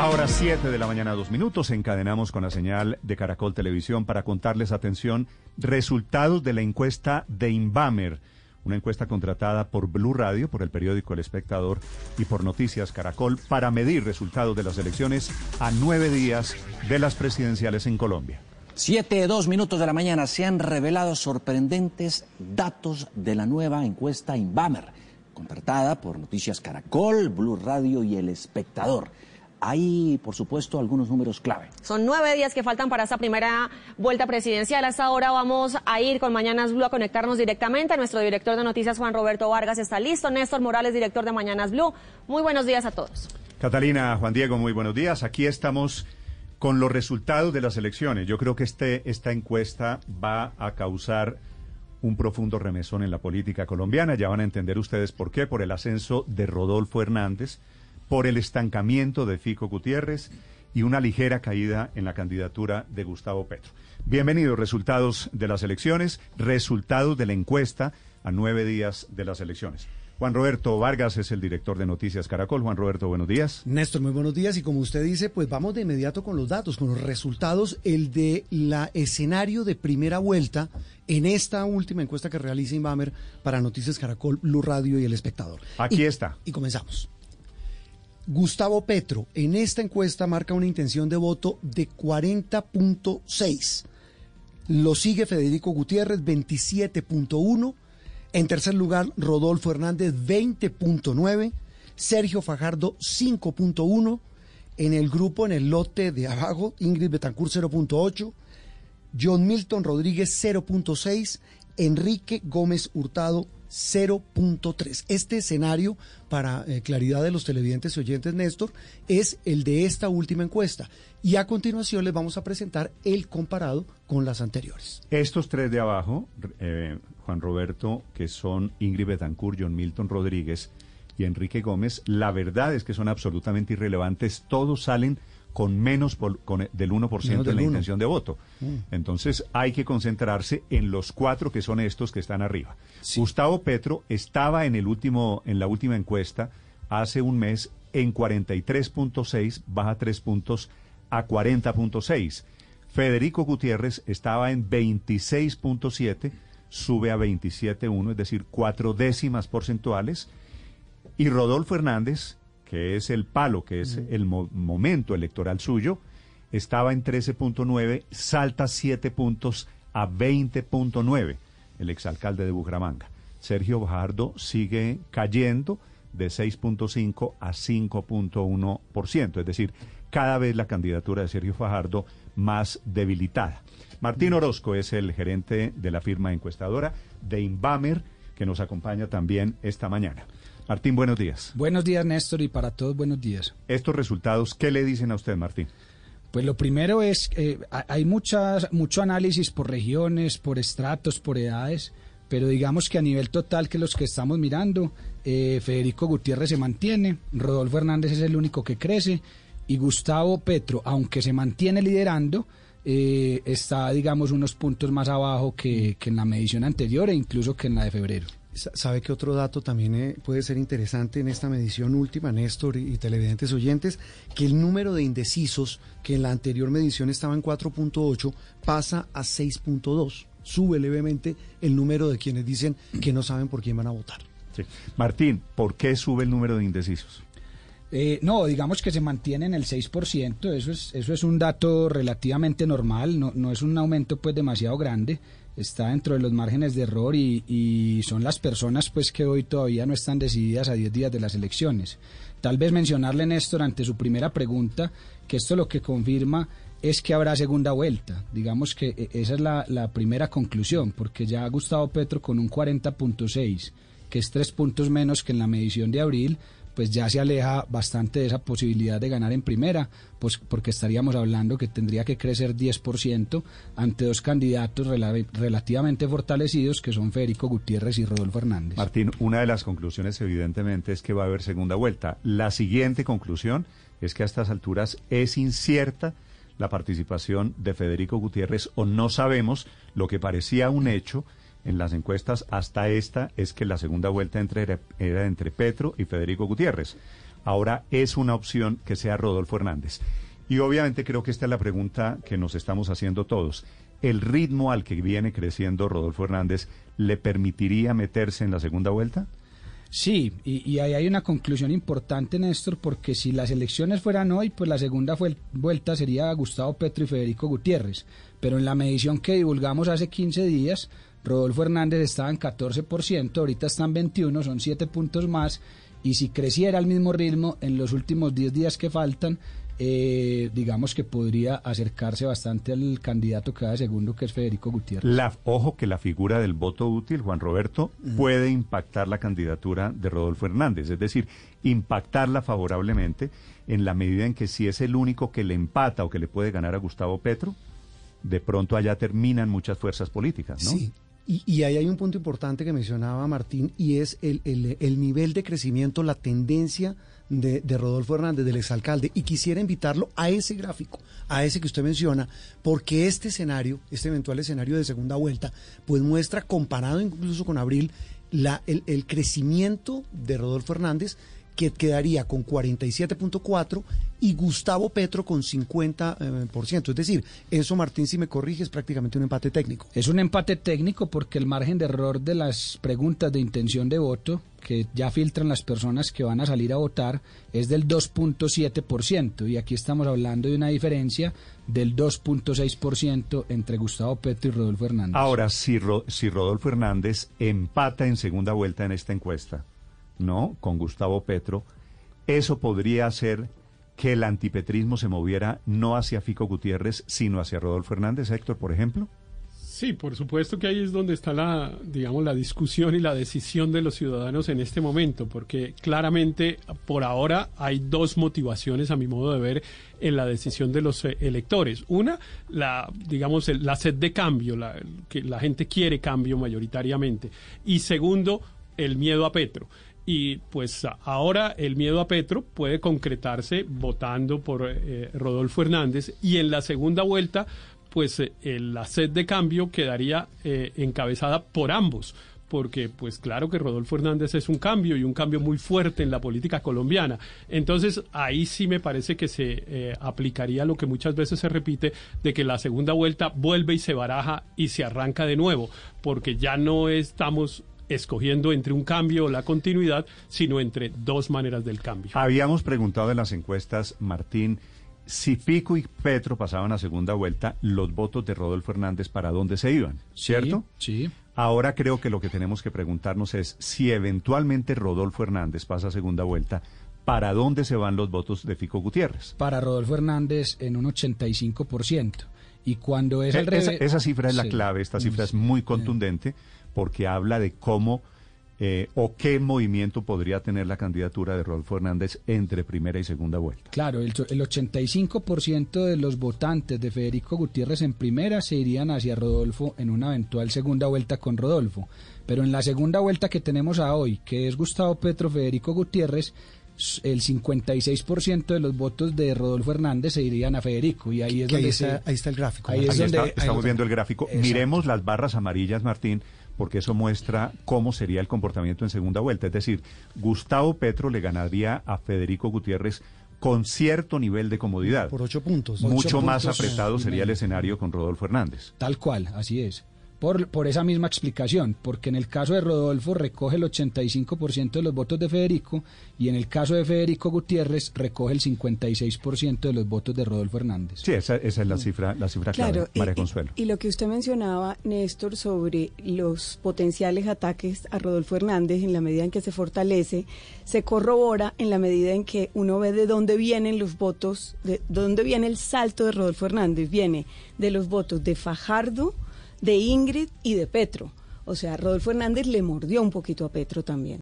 Ahora 7 de la mañana, dos minutos, encadenamos con la señal de Caracol Televisión para contarles, atención, resultados de la encuesta de Inbamer, una encuesta contratada por Blue Radio, por el periódico El Espectador y por Noticias Caracol para medir resultados de las elecciones a nueve días de las presidenciales en Colombia. Siete, dos minutos de la mañana se han revelado sorprendentes datos de la nueva encuesta Inbamer, contratada por Noticias Caracol, Blue Radio y El Espectador hay, por supuesto, algunos números clave. Son nueve días que faltan para esta primera vuelta presidencial. Hasta ahora vamos a ir con Mañanas Blue a conectarnos directamente. Nuestro director de noticias, Juan Roberto Vargas, está listo. Néstor Morales, director de Mañanas Blue. Muy buenos días a todos. Catalina, Juan Diego, muy buenos días. Aquí estamos con los resultados de las elecciones. Yo creo que este, esta encuesta va a causar un profundo remesón en la política colombiana. Ya van a entender ustedes por qué, por el ascenso de Rodolfo Hernández por el estancamiento de Fico Gutiérrez y una ligera caída en la candidatura de Gustavo Petro. Bienvenidos, resultados de las elecciones, resultados de la encuesta a nueve días de las elecciones. Juan Roberto Vargas es el director de Noticias Caracol. Juan Roberto, buenos días. Néstor, muy buenos días. Y como usted dice, pues vamos de inmediato con los datos, con los resultados. El de la escenario de primera vuelta en esta última encuesta que realiza Inbamer para Noticias Caracol, Blue Radio y El Espectador. Aquí está. Y comenzamos. Gustavo Petro en esta encuesta marca una intención de voto de 40.6. Lo sigue Federico Gutiérrez 27.1. En tercer lugar, Rodolfo Hernández 20.9. Sergio Fajardo 5.1. En el grupo, en el lote de abajo, Ingrid Betancourt 0.8. John Milton Rodríguez 0.6. Enrique Gómez Hurtado 0.3. Este escenario, para eh, claridad de los televidentes y oyentes, Néstor, es el de esta última encuesta. Y a continuación les vamos a presentar el comparado con las anteriores. Estos tres de abajo, eh, Juan Roberto, que son Ingrid Betancourt, John Milton Rodríguez y Enrique Gómez, la verdad es que son absolutamente irrelevantes. Todos salen con menos con, del 1% de la intención de voto. Mm. Entonces hay que concentrarse en los cuatro que son estos que están arriba. Gustavo Petro estaba en el último en la última encuesta hace un mes en 43.6, baja 3 puntos a 40.6. Federico Gutiérrez estaba en 26.7, sube a 27.1, es decir, cuatro décimas porcentuales. Y Rodolfo Hernández que es el palo, que es el momento electoral suyo, estaba en 13.9, salta 7 puntos a 20.9, el exalcalde de Bucaramanga. Sergio Bajardo sigue cayendo de 6.5 a 5.1%, es decir, cada vez la candidatura de Sergio Fajardo más debilitada. Martín Orozco es el gerente de la firma encuestadora de Inbamer, que nos acompaña también esta mañana. Martín, buenos días. Buenos días, Néstor, y para todos buenos días. Estos resultados, ¿qué le dicen a usted, Martín? Pues lo primero es que hay muchas, mucho análisis por regiones, por estratos, por edades, pero digamos que a nivel total que los que estamos mirando, eh, Federico Gutiérrez se mantiene, Rodolfo Hernández es el único que crece y Gustavo Petro, aunque se mantiene liderando, eh, está, digamos, unos puntos más abajo que, que en la medición anterior e incluso que en la de febrero. ¿Sabe que otro dato también eh, puede ser interesante en esta medición última, Néstor y, televidentes oyentes? Que el número de indecisos, que en la anterior medición estaba en 4.8, pasa a 6.2. Sube levemente el número de quienes dicen que no saben por quién van a votar. Martín, ¿por qué sube el número de indecisos? Eh, no, digamos que se mantiene en el 6%, eso es, eso es un dato relativamente normal, no, no es un aumento pues demasiado grande está dentro de los márgenes de error y, son las personas pues que hoy todavía no están decididas a 10 días de las elecciones. Tal vez mencionarle, Néstor, ante su primera pregunta, que esto lo que confirma es que habrá segunda vuelta. Digamos que eh, esa es la, la primera conclusión, porque ya Gustavo Petro con un 40.6, que es tres puntos menos que en la medición de abril, pues ya se aleja bastante de esa posibilidad de ganar en primera, pues porque estaríamos hablando que tendría que crecer 10% ante dos candidatos relativamente fortalecidos que son Federico Gutiérrez y Rodolfo Hernández. Martín, una de las conclusiones evidentemente es que va a haber segunda vuelta. La siguiente conclusión es que a estas alturas es incierta la participación de Federico Gutiérrez o no sabemos lo que parecía un hecho en las encuestas hasta esta es que la segunda vuelta era entre Petro y Federico Gutiérrez. ahora es una opción que sea Rodolfo Hernández. Y obviamente creo que esta es la pregunta que nos estamos haciendo todos. ¿El ritmo al que viene creciendo Rodolfo Hernández le permitiría meterse en la segunda vuelta? Sí, y, ahí hay una conclusión importante, Néstor, porque si las elecciones fueran hoy, pues la segunda vuelta sería Gustavo Petro y Federico Gutiérrez. Pero en la medición que divulgamos hace 15 días, Rodolfo Hernández estaba en 14%, ahorita están 21, son 7 puntos más, y si creciera al mismo ritmo en los últimos 10 días que faltan, eh, digamos que podría acercarse bastante al candidato que va de segundo, que es Federico Gutiérrez. La, ojo que la figura del voto útil, Juan Roberto, puede impactar la candidatura de Rodolfo Hernández, es decir, impactarla favorablemente en la medida en que si es el único que le empata o que le puede ganar a Gustavo Petro, de pronto allá terminan muchas fuerzas políticas, ¿no? Sí. Y, ahí hay un punto importante que mencionaba Martín y es el, el nivel de crecimiento, la tendencia de, Rodolfo Hernández, del exalcalde, y quisiera invitarlo a ese gráfico, a ese que usted menciona, porque este escenario, este eventual escenario de segunda vuelta, pues muestra, comparado incluso con abril, la, el, crecimiento de Rodolfo Hernández que quedaría con 47.4 y Gustavo Petro con 50%. Eh, es decir, eso Martín, si me corrige, es prácticamente un empate técnico. Es un empate técnico porque el margen de error de las preguntas de intención de voto que ya filtran las personas que van a salir a votar es del 2.7% y aquí estamos hablando de una diferencia del 2.6% entre Gustavo Petro y Rodolfo Hernández. Ahora, si, si Rodolfo Hernández empata en segunda vuelta en esta encuesta, ¿no? Con Gustavo Petro, eso podría hacer que el antipetrismo se moviera no hacia Fico Gutiérrez, sino hacia Rodolfo Hernández, Héctor, por ejemplo? Sí, por supuesto que ahí es donde está la, digamos, la discusión y la decisión de los ciudadanos en este momento, porque claramente por ahora hay dos motivaciones, a mi modo de ver, en la decisión de los eh, electores. Una, la, digamos, la sed de cambio, la, que la gente quiere cambio mayoritariamente. Y segundo, el miedo a Petro y pues ahora el miedo a Petro puede concretarse votando por eh, Rodolfo Hernández y en la segunda vuelta pues eh, la sed de cambio quedaría eh, encabezada por ambos porque pues claro que Rodolfo Hernández es un cambio y un cambio muy fuerte en la política colombiana. Entonces ahí sí me parece que se aplicaría lo que muchas veces se repite de que la segunda vuelta vuelve y se baraja y se arranca de nuevo, porque ya no estamos escogiendo entre un cambio o la continuidad, sino entre dos maneras del cambio. Habíamos preguntado en las encuestas, Martín, si Pico y Petro pasaban a segunda vuelta, los votos de Rodolfo Hernández para dónde se iban, ¿cierto? Sí. Ahora creo que lo que tenemos que preguntarnos es si eventualmente Rodolfo Hernández pasa a segunda vuelta, ¿para dónde se van los votos de Fico Gutiérrez? Para Rodolfo Hernández en un 85%. Y cuando es el eh, revés... Esa, cifra es la clave, esta cifra es muy contundente porque habla de cómo eh, o qué movimiento podría tener la candidatura de Rodolfo Hernández entre primera y segunda vuelta. Claro, el, el 85% de los votantes de Federico Gutiérrez en primera se irían hacia Rodolfo en una eventual segunda vuelta con Rodolfo. Pero en la segunda vuelta que tenemos a hoy, que es Gustavo Petro, Federico Gutiérrez, el 56% de los votos de Rodolfo Hernández se irían a Federico y ahí es donde ahí está, el gráfico. Ahí, estamos viendo el gráfico. Miremos las barras amarillas, Martín, porque eso muestra cómo sería el comportamiento en segunda vuelta. Es decir, Gustavo Petro le ganaría a Federico Gutiérrez con cierto nivel de comodidad. Por ocho puntos. Mucho más apretado sería el escenario con Rodolfo Hernández. Tal cual, así es por, por esa misma explicación, porque en el caso de Rodolfo recoge el 85% de los votos de Federico y en el caso de Federico Gutiérrez recoge el 56% de los votos de Rodolfo Hernández. Sí, esa, es la cifra, la cifra claro, María Consuelo. Y, lo que usted mencionaba, Néstor, sobre los potenciales ataques a Rodolfo Hernández en la medida en que se fortalece, se corrobora en la medida en que uno ve de dónde vienen los votos, de dónde viene el salto de Rodolfo Hernández. Viene de los votos de Fajardo, de Ingrid y de Petro. O sea, Rodolfo Hernández le mordió un poquito a Petro también.